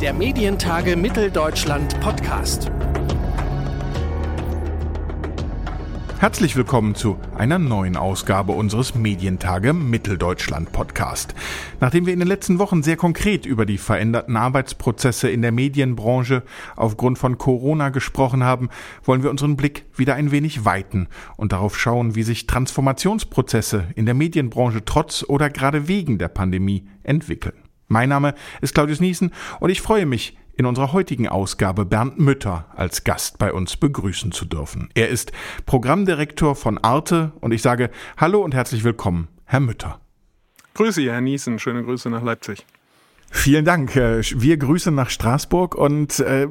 Der Medientage Mitteldeutschland Podcast. Herzlich willkommen zu einer neuen Ausgabe unseres Medientage Mitteldeutschland Podcast. Nachdem wir in den letzten Wochen sehr konkret über die veränderten Arbeitsprozesse in der Medienbranche aufgrund von Corona gesprochen haben, wollen wir unseren Blick wieder ein wenig weiten und darauf schauen, wie sich Transformationsprozesse in der Medienbranche trotz oder gerade wegen der Pandemie entwickeln. Mein Name ist Claudius Niesen und ich freue mich, in unserer heutigen Ausgabe Bernd Mütter als Gast bei uns begrüßen zu dürfen. Er ist Programmdirektor von Arte und ich sage Hallo und herzlich willkommen, Herr Mütter. Grüße, Herr Niesen. Schöne Grüße nach Leipzig. Vielen Dank. Äh, wir grüßen nach Straßburg und äh,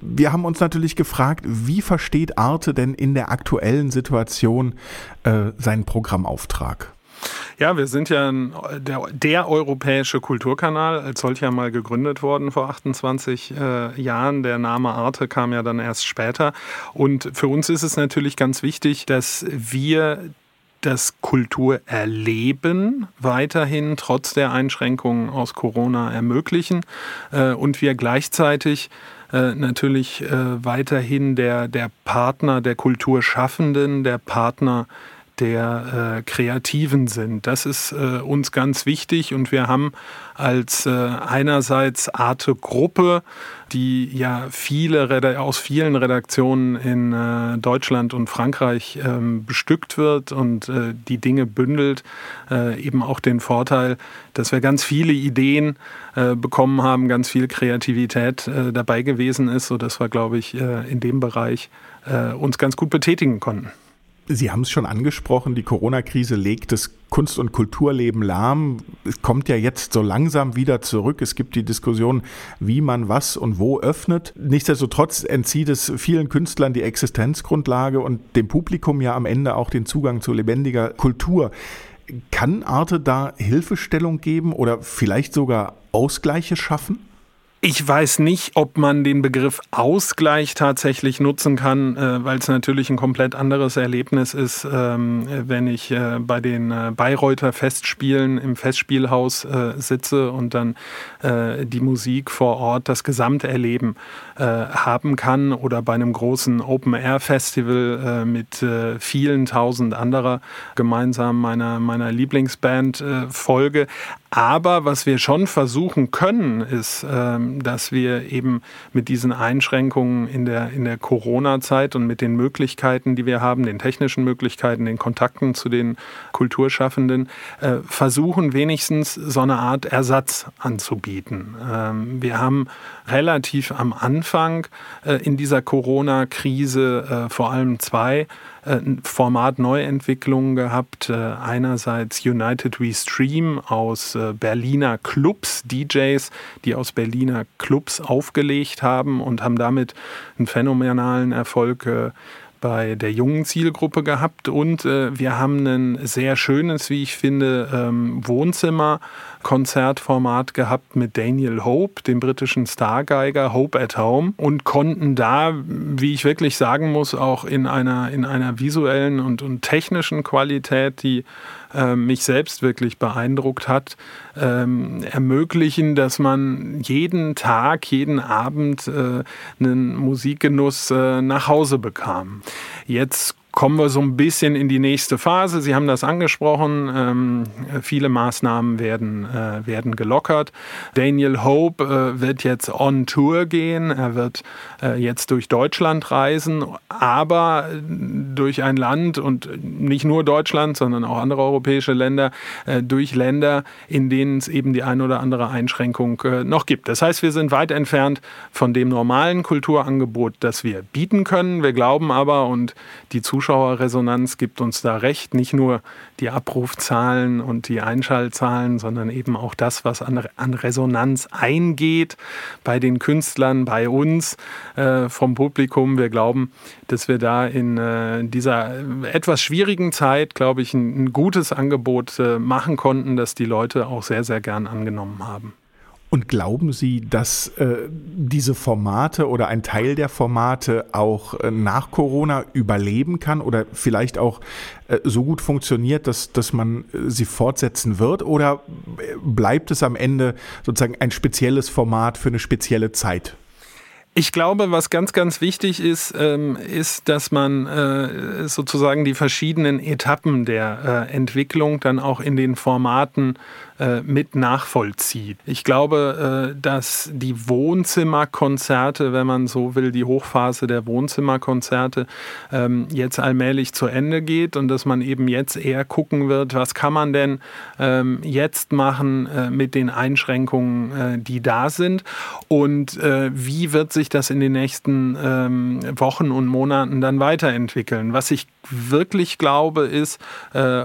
wir haben uns natürlich gefragt, wie versteht Arte denn in der aktuellen Situation äh, seinen Programmauftrag? Ja, wir sind ja der, der, europäische Kulturkanal, als solcher mal gegründet worden vor 28 äh, Jahren. Der Name Arte kam ja dann erst später. Und für uns ist es natürlich ganz wichtig, dass wir das Kulturerleben weiterhin trotz der Einschränkungen aus Corona ermöglichen äh, und wir gleichzeitig äh, natürlich äh, weiterhin der, der Partner der Kulturschaffenden, der Partner der äh, Kreativen sind. Das ist äh, uns ganz wichtig und wir haben als äh, einerseits Arte Gruppe, die ja viele aus vielen Redaktionen in äh, Deutschland und Frankreich ähm, bestückt wird und äh, die Dinge bündelt, äh, eben auch den Vorteil, dass wir ganz viele Ideen bekommen haben, ganz viel Kreativität dabei gewesen ist, sodass wir, glaube ich, in dem Bereich uns ganz gut betätigen konnten. Sie haben es schon angesprochen, die Corona-Krise legt das Kunst- und Kulturleben lahm. Es kommt ja jetzt so langsam wieder zurück. Es gibt die Diskussion, wie man was und wo öffnet. Nichtsdestotrotz entzieht es vielen Künstlern die Existenzgrundlage und dem Publikum ja am Ende auch den Zugang zu lebendiger Kultur. Kann Arte da Hilfestellung geben oder vielleicht sogar Ausgleiche schaffen? Ich weiß nicht, ob man den Begriff Ausgleich tatsächlich nutzen kann, äh, weil es natürlich ein komplett anderes Erlebnis ist, ähm, wenn ich äh, bei den äh, Bayreuther Festspielen im Festspielhaus sitze und dann die Musik vor Ort, das Gesamterleben haben kann oder bei einem großen Open-Air-Festival mit vielen tausend anderer gemeinsam meiner, meiner Lieblingsband folge. Aber was wir schon versuchen können, ist, ähm, dass wir eben mit diesen Einschränkungen in der, in der Corona-Zeit und mit den Möglichkeiten, die wir haben, den technischen Möglichkeiten, den Kontakten zu den Kulturschaffenden, äh, versuchen wenigstens so eine Art Ersatz anzubieten. Ähm, wir haben relativ am Anfang äh, in dieser Corona-Krise äh, vor allem zwei äh, Format-Neuentwicklungen gehabt. Äh, einerseits United We Stream aus äh, Berliner Clubs, DJs, die aus Berliner Clubs aufgelegt haben und haben damit einen phänomenalen Erfolg bei der jungen Zielgruppe gehabt und äh, wir haben ein sehr schönes, wie ich finde, ähm, Wohnzimmer-Konzertformat gehabt mit Daniel Hope, dem britischen Stargeiger Hope at Home und konnten da, wie ich wirklich sagen muss, auch in einer, in einer visuellen und, und technischen Qualität, die äh, mich selbst wirklich beeindruckt hat, ähm, ermöglichen, dass man jeden Tag, jeden Abend äh, einen Musikgenuss äh, nach Hause bekam. Jetzt kommen wir so ein bisschen in die nächste Phase. Sie haben das angesprochen. Ähm, viele Maßnahmen werden, äh, werden gelockert. Daniel Hope äh, wird jetzt on Tour gehen. Er wird äh, jetzt durch Deutschland reisen, aber durch ein Land und nicht nur Deutschland, sondern auch andere europäische Länder, äh, durch Länder, in denen es eben die ein oder andere Einschränkung äh, noch gibt. Das heißt, wir sind weit entfernt von dem normalen Kulturangebot, das wir bieten können. Wir glauben aber, und die Zuschauer Zuschauerresonanz gibt uns da recht. Nicht nur die Abrufzahlen und die Einschaltzahlen, sondern eben auch das, was an, an Resonanz eingeht bei den Künstlern, bei uns, äh, vom Publikum. Wir glauben, dass wir da in äh, dieser etwas schwierigen Zeit, glaube ich, ein, ein gutes Angebot äh, machen konnten, das die Leute auch sehr, sehr gern angenommen haben. Und glauben Sie, dass äh, diese Formate oder ein Teil der Formate auch äh, nach Corona überleben kann oder vielleicht auch äh, so gut funktioniert, dass, dass man äh, sie fortsetzen wird? Oder äh, bleibt es am Ende sozusagen ein spezielles Format für eine spezielle Zeit? Ich glaube, was ganz, ganz wichtig ist, ähm, ist, dass man äh, sozusagen die verschiedenen Etappen der äh, Entwicklung dann auch in den Formaten äh, mit nachvollzieht. Ich glaube, äh, dass die Wohnzimmerkonzerte, wenn man so will, die Hochphase der Wohnzimmerkonzerte ähm, jetzt allmählich zu Ende geht und dass man eben jetzt eher gucken wird, was kann man denn ähm, jetzt machen äh, mit den Einschränkungen, die da sind und wie wird sich das in den nächsten ähm, Wochen und Monaten dann weiterentwickeln. Was ich wirklich glaube ist,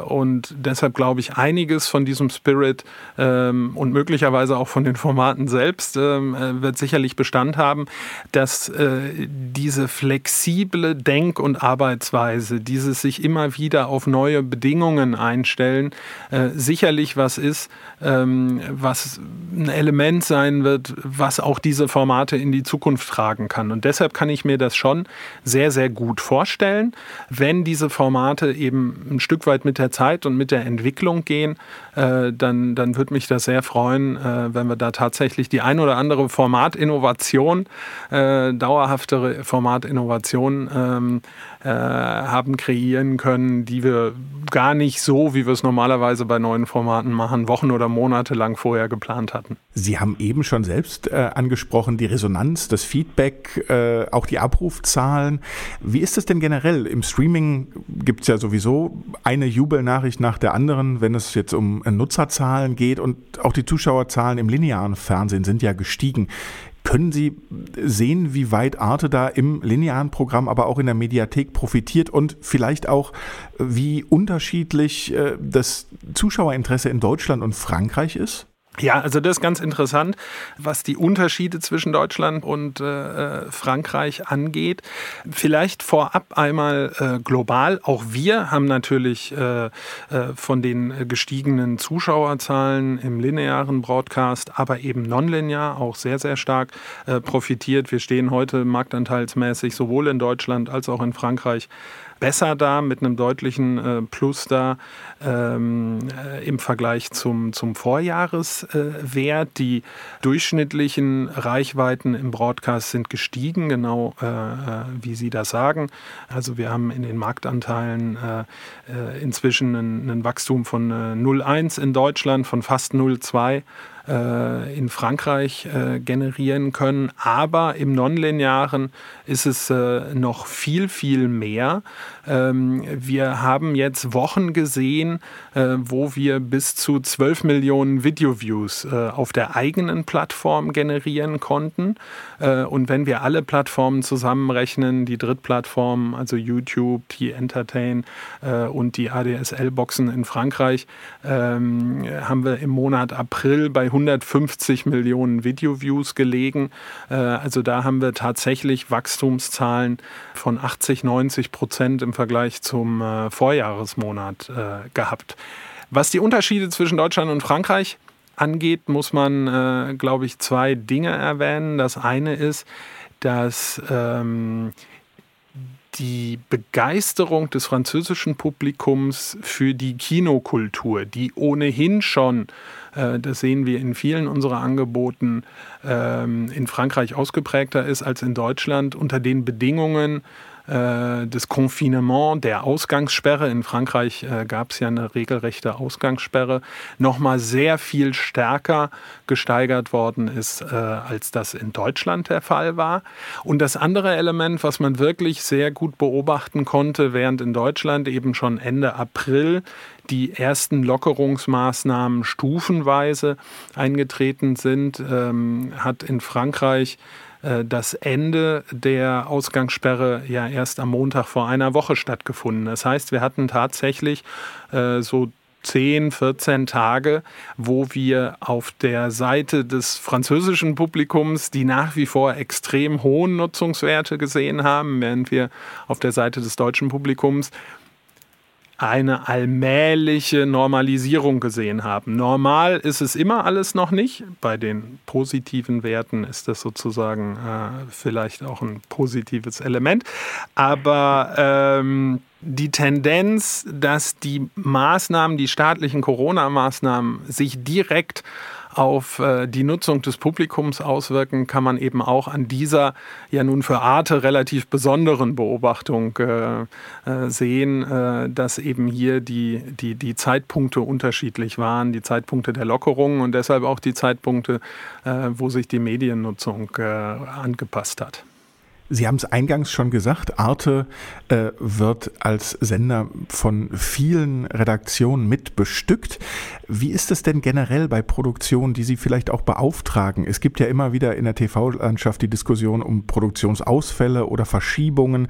und deshalb glaube ich einiges von diesem Spirit ähm, und möglicherweise auch von den Formaten selbst ähm, äh, wird sicherlich Bestand haben, dass äh, diese flexible Denk- und Arbeitsweise, dieses sich immer wieder auf neue Bedingungen einstellen, äh, sicherlich was ist, ähm, was ein Element sein wird, was auch diese Formate in die Zukunft tragen kann. Und deshalb kann ich mir das schon sehr, sehr gut vorstellen, wenn diese Formate eben ein Stück weit mit der Zeit und mit der Entwicklung gehen, äh, dann, dann würde mich das sehr freuen, äh, wenn wir da tatsächlich die ein oder andere Formatinnovation, äh, dauerhaftere Formatinnovation ähm, äh, haben kreieren können, die wir gar nicht so, wie wir es normalerweise bei neuen Formaten machen, Wochen oder Monate lang vorher geplant hatten. Sie haben eben schon selbst äh, angesprochen, die Resonanz, das Feedback, auch die Abrufzahlen. Wie ist es denn generell? Im Streaming gibt es ja sowieso eine Jubelnachricht nach der anderen, wenn es jetzt um Nutzerzahlen geht und auch die Zuschauerzahlen im linearen Fernsehen sind ja gestiegen. Können Sie sehen, wie weit Arte da im linearen Programm, aber auch in der Mediathek profitiert und vielleicht auch, wie unterschiedlich äh, das Zuschauerinteresse in Deutschland und Frankreich ist? Ja, also das ist ganz interessant, was die Unterschiede zwischen Deutschland und äh, äh, Frankreich angeht. Vielleicht vorab einmal äh, global. Auch wir haben natürlich äh, äh von den gestiegenen Zuschauerzahlen im linearen Broadcast, aber eben nonlinear auch sehr, sehr stark äh, profitiert. Wir stehen heute marktanteilsmäßig sowohl in Deutschland als auch in Frankreich besser da, mit einem deutlichen äh, Plus da ähm, äh, im Vergleich zum, zum Vorjahreswert. Äh, Die durchschnittlichen Reichweiten im Broadcast sind gestiegen, genau äh, äh, wie Sie das sagen. Also wir haben in den Marktanteilen äh, inzwischen ein, ein, Wachstum von 0,1 in Deutschland, von fast 0,2 äh, in Frankreich äh, generieren können. Aber im Nonlinearen ist es äh, noch viel, viel mehr. Ähm, wir haben jetzt Wochen gesehen, äh, wo wir bis zu 12 Millionen Video-Views äh, auf der eigenen Plattform generieren konnten. Und wenn wir alle Plattformen zusammenrechnen, die Drittplattformen, also YouTube, die Entertain und die ADSL-Boxen in Frankreich, ähm, haben wir im Monat April bei 150 Millionen Video-Views gelegen. also da haben wir tatsächlich Wachstumszahlen von 80, 90 Prozent im Vergleich zum äh, Vorjahresmonat äh, gehabt. Was die Unterschiede zwischen Deutschland und Frankreich angeht, muss man, äh, glaube ich, zwei Dinge erwähnen. Das eine ist, dass ähm, die Begeisterung des französischen Publikums für die Kinokultur, die ohnehin schon, äh, das sehen wir in vielen unserer Angeboten, ähm, in Frankreich ausgeprägter ist als in Deutschland, unter den Bedingungen, äh, des Confinement, der Ausgangssperre, in Frankreich äh, gab es ja eine regelrechte Ausgangssperre, nochmal sehr viel stärker gesteigert worden ist, äh, als das in Deutschland der Fall war. Und das andere Element, was man wirklich sehr gut beobachten konnte, während in Deutschland eben schon Ende April die ersten Lockerungsmaßnahmen stufenweise eingetreten sind, ähm, hat in Frankreich das Ende der Ausgangssperre ja erst am Montag vor einer Woche stattgefunden. Das heißt, wir hatten tatsächlich äh, so 10, 14 Tage, wo wir auf der Seite des französischen Publikums die nach wie vor extrem hohen Nutzungswerte gesehen haben, während wir auf der Seite des deutschen Publikums eine allmähliche Normalisierung gesehen haben. Normal ist es immer alles noch nicht. Bei den positiven Werten ist das sozusagen äh, vielleicht auch ein positives Element. Aber ähm, die Tendenz, dass die Maßnahmen, die staatlichen Corona-Maßnahmen sich direkt auf äh, die Nutzung des Publikums auswirken, kann man eben auch an dieser ja nun für Arte relativ besonderen Beobachtung äh, äh, sehen, äh, dass eben hier die, die, die Zeitpunkte unterschiedlich waren, die Zeitpunkte der Lockerungen und deshalb auch die Zeitpunkte, äh, wo sich die Mediennutzung äh, angepasst hat. Sie haben es eingangs schon gesagt, Arte äh, wird als Sender von vielen Redaktionen mit bestückt. Wie ist es denn generell bei Produktionen, die Sie vielleicht auch beauftragen? Es gibt ja immer wieder in der TV-Landschaft die Diskussion um Produktionsausfälle oder Verschiebungen.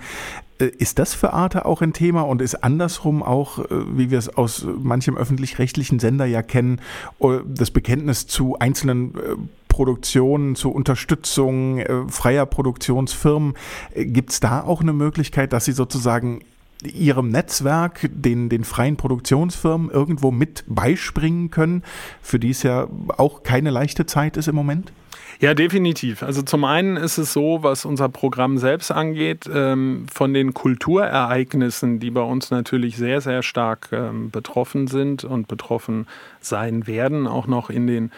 Äh, ist das für Arte auch ein Thema und ist andersrum auch, äh, wie wir es aus manchem öffentlich-rechtlichen Sender ja kennen, äh, das Bekenntnis zu einzelnen Produktionen, zur Unterstützung äh, freier Produktionsfirmen. Äh, Gibt es da auch eine Möglichkeit, dass Sie sozusagen Ihrem Netzwerk, den, den freien Produktionsfirmen irgendwo mit beispringen können, für die es ja auch keine leichte Zeit ist im Moment? Ja, definitiv. Also zum einen ist es so, was unser Programm selbst angeht, ähm, von den Kulturereignissen, die bei uns natürlich sehr, sehr stark ähm, betroffen sind und betroffen sein werden, auch noch in den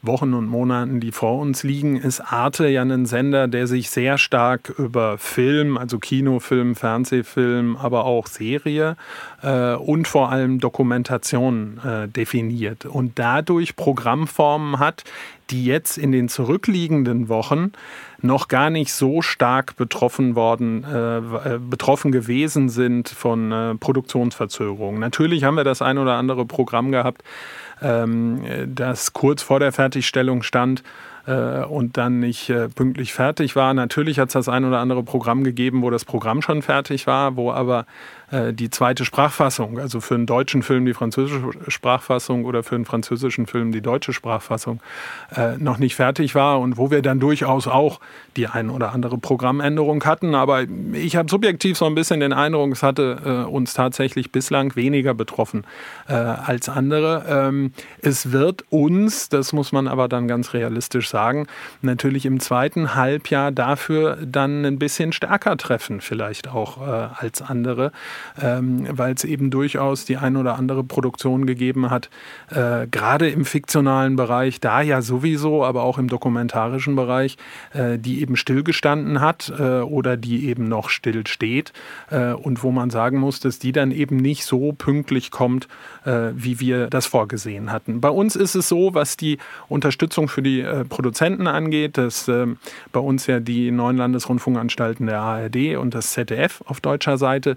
Wochen und Monaten, die vor uns liegen, ist Arte ja ein Sender, der sich sehr stark über Film, also Kinofilm, Fernsehfilm, aber auch Serie äh, und vor allem Dokumentation äh, definiert und dadurch Programmformen hat, die jetzt in den zurückliegenden Wochen noch gar nicht so stark betroffen worden, äh, äh betroffen gewesen sind von äh, Produktionsverzögerungen. Natürlich haben wir das ein oder andere Programm gehabt, das kurz vor der Fertigstellung stand äh, und dann nicht äh, pünktlich fertig war. Natürlich hat es das ein oder andere Programm gegeben, wo das Programm schon fertig war, wo aber die zweite Sprachfassung, also für einen deutschen Film die französische Sprachfassung oder für einen französischen Film die deutsche Sprachfassung, äh, noch nicht fertig war und wo wir dann durchaus auch die ein oder andere Programmänderung hatten. Aber ich habe subjektiv so ein bisschen den Eindruck, es hatte äh, uns tatsächlich bislang weniger betroffen äh, als andere. Ähm, es wird uns, das muss man aber dann ganz realistisch sagen, natürlich im zweiten Halbjahr dafür dann ein bisschen stärker treffen, vielleicht auch äh, als andere ähm, weil es eben durchaus die ein oder andere Produktion gegeben hat, äh, gerade im fiktionalen Bereich, da ja sowieso, aber auch im dokumentarischen Bereich, äh, die eben stillgestanden hat äh, oder die eben noch still steht und wo man sagen muss, dass die dann eben nicht so pünktlich kommt, wie wir das vorgesehen hatten. Bei uns ist es so, was die Unterstützung für die Produzenten angeht, dass ähm, bei uns ja die neuen Landesrundfunkanstalten der ARD und das ZDF auf deutscher Seite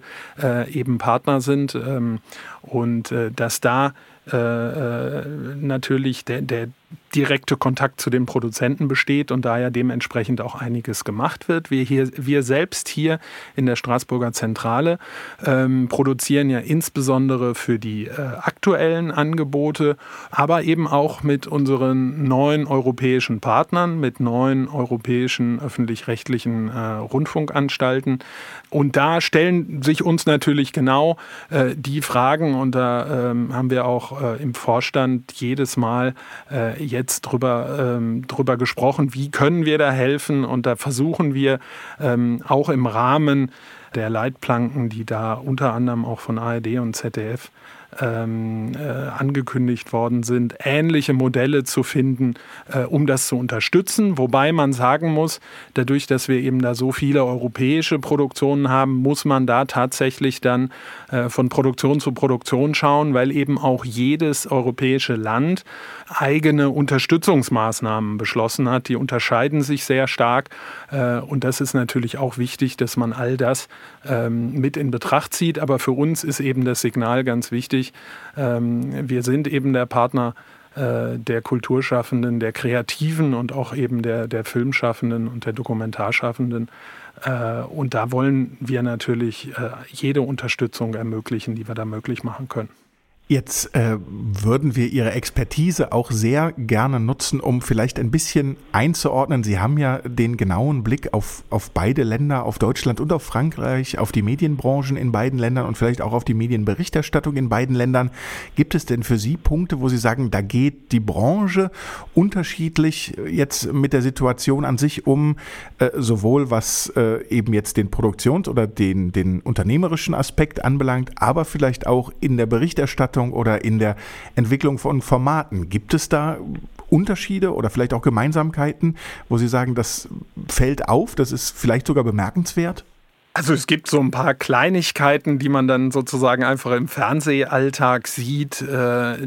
eben Partner sind ähm, und äh, dass da äh, äh, natürlich der, der direkte Kontakt zu den Produzenten besteht und daher dementsprechend auch einiges gemacht wird. Wir, hier, wir selbst hier in der Straßburger Zentrale ähm, produzieren ja insbesondere für die äh, aktuellen Angebote, aber eben auch mit unseren neuen europäischen Partnern, mit neuen europäischen öffentlich-rechtlichen äh, Rundfunkanstalten. Und da stellen sich uns natürlich genau äh, die Fragen und da ähm, haben wir auch äh, im Vorstand jedes Mal äh, jetzt drüber, ähm, drüber gesprochen, wie können wir da helfen? Und da versuchen wir ähm, auch im Rahmen der Leitplanken, die da unter anderem auch von ARD und ZDF ähm, äh, angekündigt worden sind, ähnliche Modelle zu finden, äh, um das zu unterstützen. Wobei man sagen muss, dadurch, dass wir eben da so viele europäische Produktionen haben, muss man da tatsächlich dann äh, von Produktion zu Produktion schauen, weil eben auch jedes europäische Land eigene Unterstützungsmaßnahmen beschlossen hat. Die unterscheiden sich sehr stark äh, und das ist natürlich auch wichtig, dass man all das ähm, mit in Betracht zieht. Aber für uns ist eben das Signal ganz wichtig. Ähm, wir sind eben der Partner äh, der Kulturschaffenden, der Kreativen und auch eben der, der Filmschaffenden und der Dokumentarschaffenden. Äh, und da wollen wir natürlich jede Unterstützung ermöglichen, die wir da möglich machen können. Jetzt äh, würden wir Ihre Expertise auch sehr gerne nutzen, um vielleicht ein bisschen einzuordnen. Sie haben ja den genauen Blick auf, auf beide Länder, auf Deutschland und auf Frankreich, auf die Medienbranchen in beiden Ländern und vielleicht auch auf die Medienberichterstattung in beiden Ländern. Gibt es denn für Sie Punkte, wo Sie sagen, da geht die Branche unterschiedlich jetzt mit der Situation an sich um, äh, sowohl was äh, eben jetzt den Produktions- oder den, den unternehmerischen Aspekt anbelangt, aber vielleicht auch in der Berichterstattung? Gestaltung oder in der Entwicklung von Formaten. Gibt es da Unterschiede oder vielleicht auch Gemeinsamkeiten, wo Sie sagen, das fällt auf, das ist vielleicht sogar bemerkenswert? Also es gibt so ein paar Kleinigkeiten, die man dann sozusagen einfach im Fernsehalltag sieht. Äh, äh,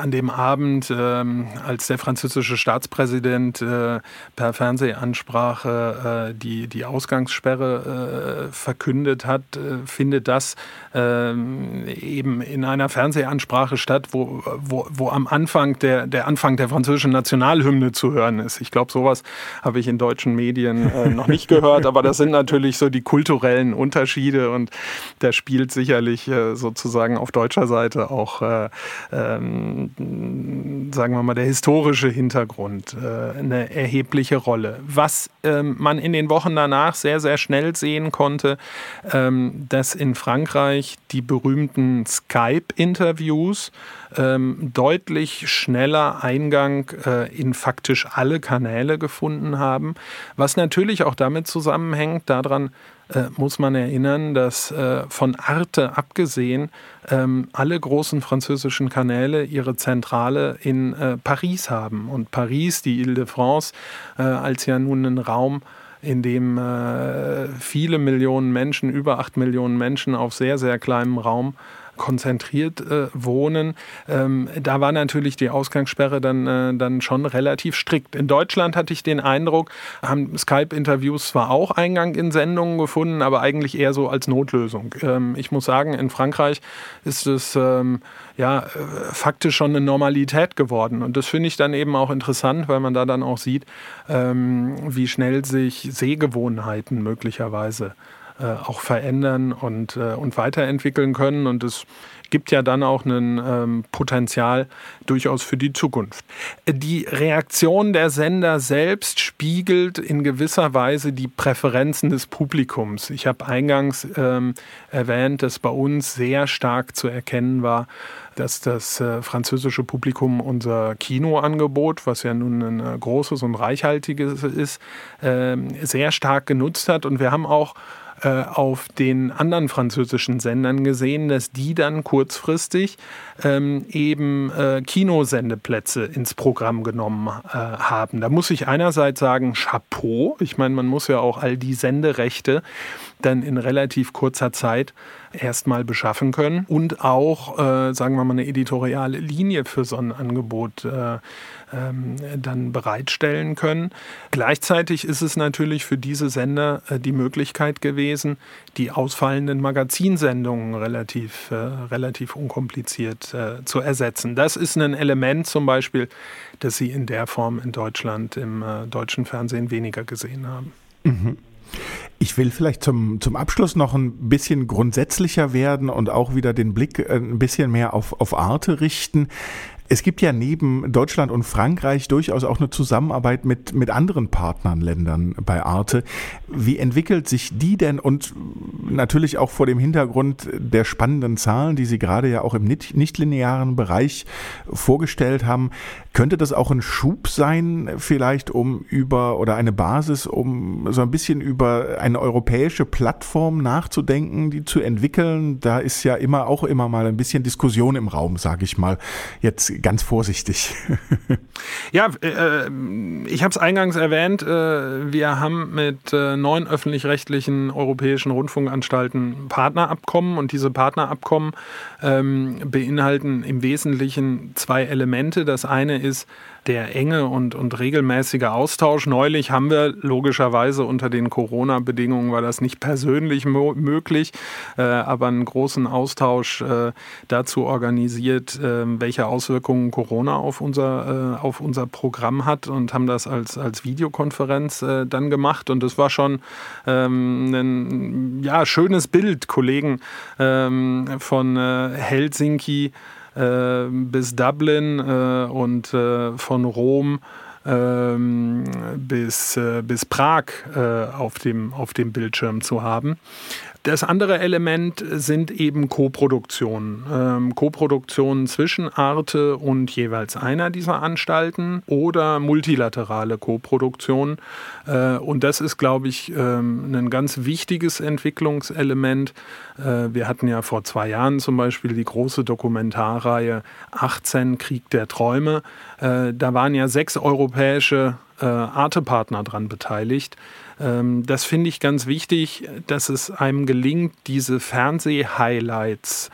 an dem Abend, äh, als der französische Staatspräsident äh, per Fernsehansprache äh, die, die Ausgangssperre äh, verkündet hat, findet das ähm, eben in einer Fernsehansprache statt, wo, wo, wo am Anfang der, der Anfang der französischen Nationalhymne zu hören ist. Ich glaube, sowas habe ich in deutschen Medien noch nicht gehört, aber das sind natürlich so die kulturellen kulturellen Unterschiede und da spielt sicherlich äh, sozusagen auf deutscher Seite auch, äh, ähm, sagen wir mal, der historische Hintergrund äh, eine erhebliche Rolle. Was ähm, man in den Wochen danach sehr, sehr schnell sehen konnte, ähm, dass in Frankreich die berühmten Skype-Interviews ähm, deutlich schneller Eingang äh, in faktisch alle Kanäle gefunden haben, was natürlich auch damit zusammenhängt, daran äh, muss man erinnern, dass äh, von Arte abgesehen ähm, alle großen französischen Kanäle ihre Zentrale in äh, Paris haben. Und Paris, die Ile-de-France, äh, als ja nun ein Raum, in dem äh, viele Millionen Menschen, über acht Millionen Menschen auf sehr, sehr kleinem Raum konzentriert äh, wohnen, ähm, da war natürlich die Ausgangssperre dann, äh, dann schon relativ strikt. In Deutschland hatte ich den Eindruck, haben Skype-Interviews zwar auch Eingang in Sendungen gefunden, aber eigentlich eher so als Notlösung. Ähm, ich muss sagen, in Frankreich ist es ähm, ja äh, faktisch schon eine Normalität geworden. Und das finde ich dann eben auch interessant, weil man da dann auch sieht, ähm, wie schnell sich Sehgewohnheiten möglicherweise auch verändern und, äh, und weiterentwickeln können. Und es gibt ja dann auch ein ähm, Potenzial durchaus für die Zukunft. Die Reaktion der Sender selbst spiegelt in gewisser Weise die Präferenzen des Publikums. Ich habe eingangs ähm, erwähnt, dass bei uns sehr stark zu erkennen war, dass das äh, französische Publikum unser Kinoangebot, was ja nun ein äh, großes und reichhaltiges ist, äh, sehr stark genutzt hat. Und wir haben auch äh, auf den anderen französischen Sendern gesehen, dass die dann kurzfristig ähm, eben äh, Kinosendeplätze ins Programm genommen äh, haben. Da muss ich einerseits sagen, Chapeau. Ich meine, man muss ja auch all die Senderechte dann in relativ kurzer Zeit erstmal beschaffen können und auch, äh, sagen wir mal, eine editoriale Linie für so ein Angebot äh, ähm, dann bereitstellen können. Gleichzeitig ist es natürlich für diese Sender äh, die Möglichkeit gewesen, die ausfallenden Magazinsendungen relativ, äh, relativ unkompliziert äh, zu ersetzen. Das ist ein Element zum Beispiel, das Sie in der Form in Deutschland im äh, deutschen Fernsehen weniger gesehen haben. Mhm. Ich will vielleicht zum, zum Abschluss noch ein bisschen grundsätzlicher werden und auch wieder den Blick äh, ein bisschen mehr auf, auf Arte richten. Es gibt ja neben Deutschland und Frankreich durchaus auch eine Zusammenarbeit mit, mit anderen Partnerländern bei Arte. Wie entwickelt sich die denn und natürlich auch vor dem Hintergrund der spannenden Zahlen, die Sie gerade ja auch im nichtlinearen Bereich vorgestellt haben, könnte das auch ein Schub sein, vielleicht um über oder eine Basis, um so ein bisschen über eine europäische Plattform nachzudenken, die zu entwickeln? Da ist ja immer auch immer mal ein bisschen Diskussion im Raum, sage ich mal. Jetzt ganz vorsichtig. ja, äh, ich habe es eingangs erwähnt, äh, wir haben mit äh, neun öffentlich-rechtlichen europäischen Rundfunkanstalten Partnerabkommen und diese Partnerabkommen ähm, beinhalten im Wesentlichen zwei Elemente. Das eine ist der enge und, und regelmäßige Austausch. Neulich haben wir logischerweise unter den Corona-Bedingungen war das nicht persönlich möglich, äh, aber einen großen Austausch äh, dazu organisiert, äh, welche Auswirkungen Corona auf unser, äh, auf unser Programm hat und haben das als, als Videokonferenz äh, dann gemacht. Und das war schon ähm, ein ja, schönes Bild, Kollegen ähm, von äh, Helsinki bis Dublin äh, und äh, von Rom ähm, bis, äh, bis Prag auf, dem, auf dem Bildschirm zu haben. Das andere Element sind eben Koproduktionen. Ähm, Koproduktionen zwischen Arte und jeweils einer dieser Anstalten oder multilaterale Koproduktionen. Äh, und das ist, glaube ich, ähm, ein ganz wichtiges Entwicklungselement. Äh, wir hatten ja vor zwei Jahren zum Beispiel die große Dokumentarreihe 18 Krieg der Träume. Äh, da waren ja sechs europäische äh, Arte-Partner dran beteiligt. Ähm, das finde ich ganz wichtig, dass es einem gelingt, diese Fernseh-Highlights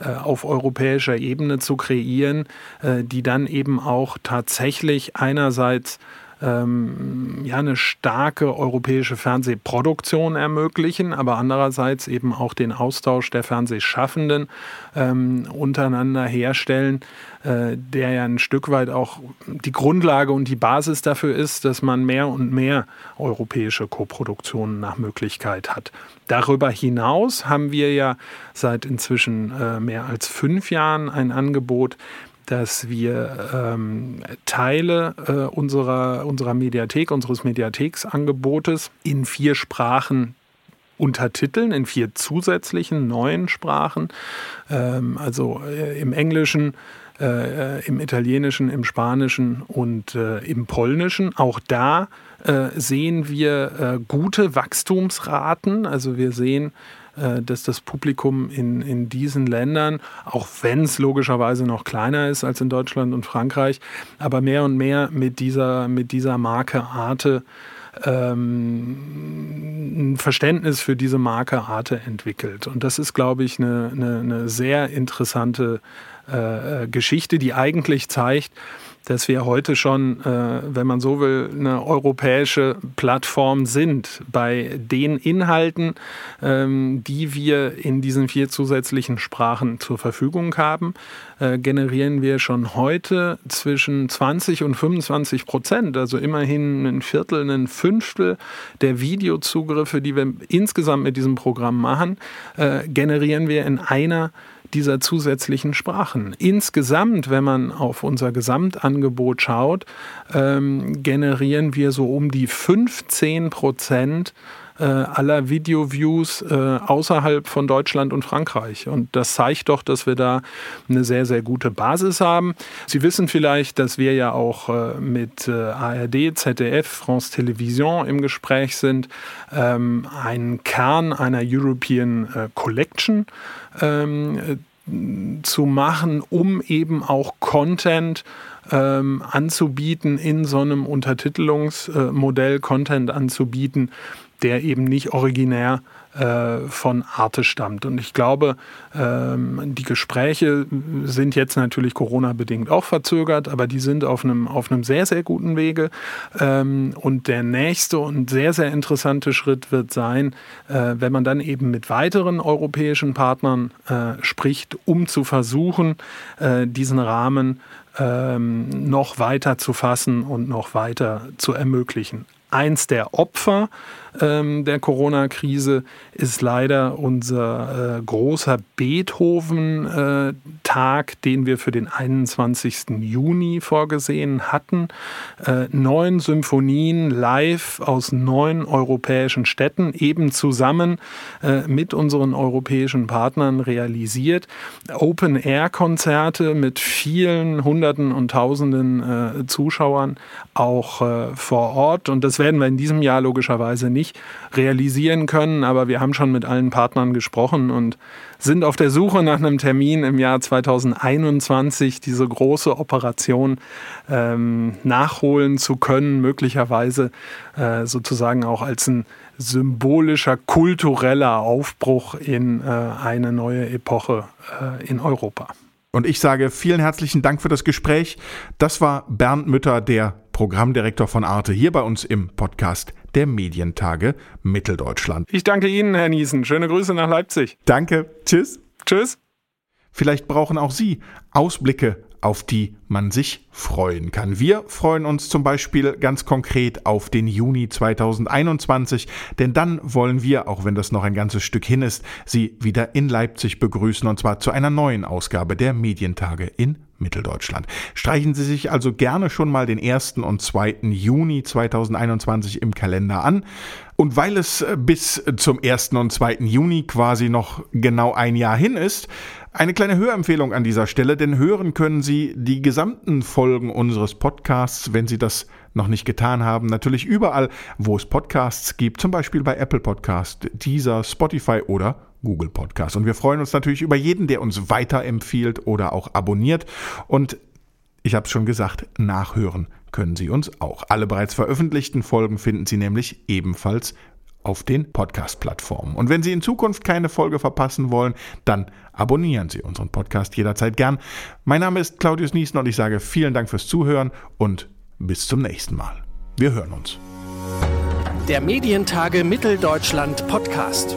äh, auf europäischer Ebene zu kreieren, äh, die dann eben auch tatsächlich einerseits ähm, ja, eine starke europäische Fernsehproduktion ermöglichen, aber andererseits eben auch den Austausch der Fernsehschaffenden ähm, untereinander herstellen, äh, der ja ein Stück weit auch die Grundlage und die Basis dafür ist, dass man mehr und mehr europäische Koproduktionen nach Möglichkeit hat. Darüber hinaus haben wir ja seit inzwischen äh, mehr als fünf Jahren ein Angebot, dass wir ähm, Teile äh, unserer, unserer Mediathek, unseres Mediatheksangebotes in vier Sprachen untertiteln, in vier zusätzlichen neuen Sprachen, ähm, also äh, im Englischen, äh, im Italienischen, im Spanischen und äh, im Polnischen. Auch da äh, sehen wir äh, gute Wachstumsraten. Also wir sehen dass das Publikum in, in diesen Ländern, auch wenn es logischerweise noch kleiner ist als in Deutschland und Frankreich, aber mehr und mehr mit dieser, mit dieser Marke Arte ähm, ein Verständnis für diese Marke Arte entwickelt. Und das ist, glaube ich, eine, eine, eine sehr interessante äh, Geschichte, die eigentlich zeigt, dass wir heute schon, äh, wenn man so will, eine europäische Plattform sind. Bei den Inhalten, ähm, die wir in diesen vier zusätzlichen Sprachen zur Verfügung haben, äh, generieren wir schon heute zwischen 20 und 25 Prozent, also immerhin ein Viertel, ein Fünftel der Videozugriffe, die wir insgesamt mit diesem Programm machen, äh, generieren wir in einer dieser zusätzlichen Sprachen. Insgesamt, wenn man auf unser Gesamtangebot schaut, ähm, generieren wir so um die 15 Prozent äh, aller Video-Views äh, außerhalb von Deutschland und Frankreich. Und das zeigt doch, dass wir da eine sehr, sehr gute Basis haben. Sie wissen vielleicht, dass wir ja auch äh, mit ARD, ZDF, France Television im Gespräch sind, ähm, einen Kern einer European Collection ähm, zu machen, um eben auch Content ähm, anzubieten in so einem Untertitelungsmodell, Content anzubieten, der eben nicht originär äh, von Arte stammt. Und ich glaube, ähm, die Gespräche sind jetzt natürlich Corona-bedingt auch verzögert, aber die sind auf einem, auf einem sehr, sehr guten Wege. Ähm, und der nächste und sehr, sehr interessante Schritt wird sein, äh, wenn man dann eben mit weiteren europäischen Partnern äh, spricht, um zu versuchen, diesen Rahmen ähm, noch weiter zu fassen und noch weiter zu ermöglichen. Eins der Opfer ähm, der Corona-Krise ist leider unser äh, großer Beethoven-Tag, äh, den wir für den 21. Juni vorgesehen hatten. Äh, neun Symphonien live aus neun europäischen Städten, eben zusammen äh, mit unseren europäischen Partnern realisiert. Open-Air-Konzerte mit vielen Hunderten und Tausenden äh, Zuschauern auch äh, vor Ort. Und das werden wir in diesem Jahr logischerweise nicht nicht realisieren können, aber wir haben schon mit allen Partnern gesprochen und sind auf der Suche nach einem Termin im Jahr 2021, diese große Operation ähm, nachholen zu können, möglicherweise äh, sozusagen auch als ein symbolischer, kultureller Aufbruch in äh, eine neue Epoche äh, in Europa. Und ich sage vielen herzlichen Dank für das Gespräch. Das war Bernd Mütter, der Programmdirektor von Arte, hier bei uns im Podcast der Medientage Mitteldeutschland. Ich danke Ihnen, Herr Niesen. Schöne Grüße nach Leipzig. Danke. Tschüss. Tschüss. Vielleicht brauchen auch Sie Ausblicke auf die man sich freuen kann. Wir freuen uns zum Beispiel ganz konkret auf den Juni 2021, denn dann wollen wir, auch wenn das noch ein ganzes Stück hin ist, Sie wieder in Leipzig begrüßen und zwar zu einer neuen Ausgabe der Medientage in Mitteldeutschland. Streichen Sie sich also gerne schon mal den 1. und 2. Juni 2021 im Kalender an. Und weil es bis zum 1. und 2. Juni quasi noch genau ein Jahr hin ist, eine kleine Hörempfehlung an dieser Stelle, denn hören können Sie die gesamten Folgen unseres Podcasts, wenn Sie das noch nicht getan haben, natürlich überall, wo es Podcasts gibt, zum Beispiel bei Apple Podcast, Deezer, Spotify oder Google Podcast. Und wir freuen uns natürlich über jeden, der uns weiterempfiehlt oder auch abonniert. Und ich habe es schon gesagt, nachhören können Sie uns auch. Alle bereits veröffentlichten Folgen finden Sie nämlich ebenfalls auf den Podcast-Plattformen. Und wenn Sie in Zukunft keine Folge verpassen wollen, dann abonnieren Sie unseren Podcast jederzeit gern. Mein Name ist Claudius Niesen und ich sage vielen Dank fürs Zuhören und bis zum nächsten Mal. Wir hören uns. Der Medientage Mitteldeutschland Podcast.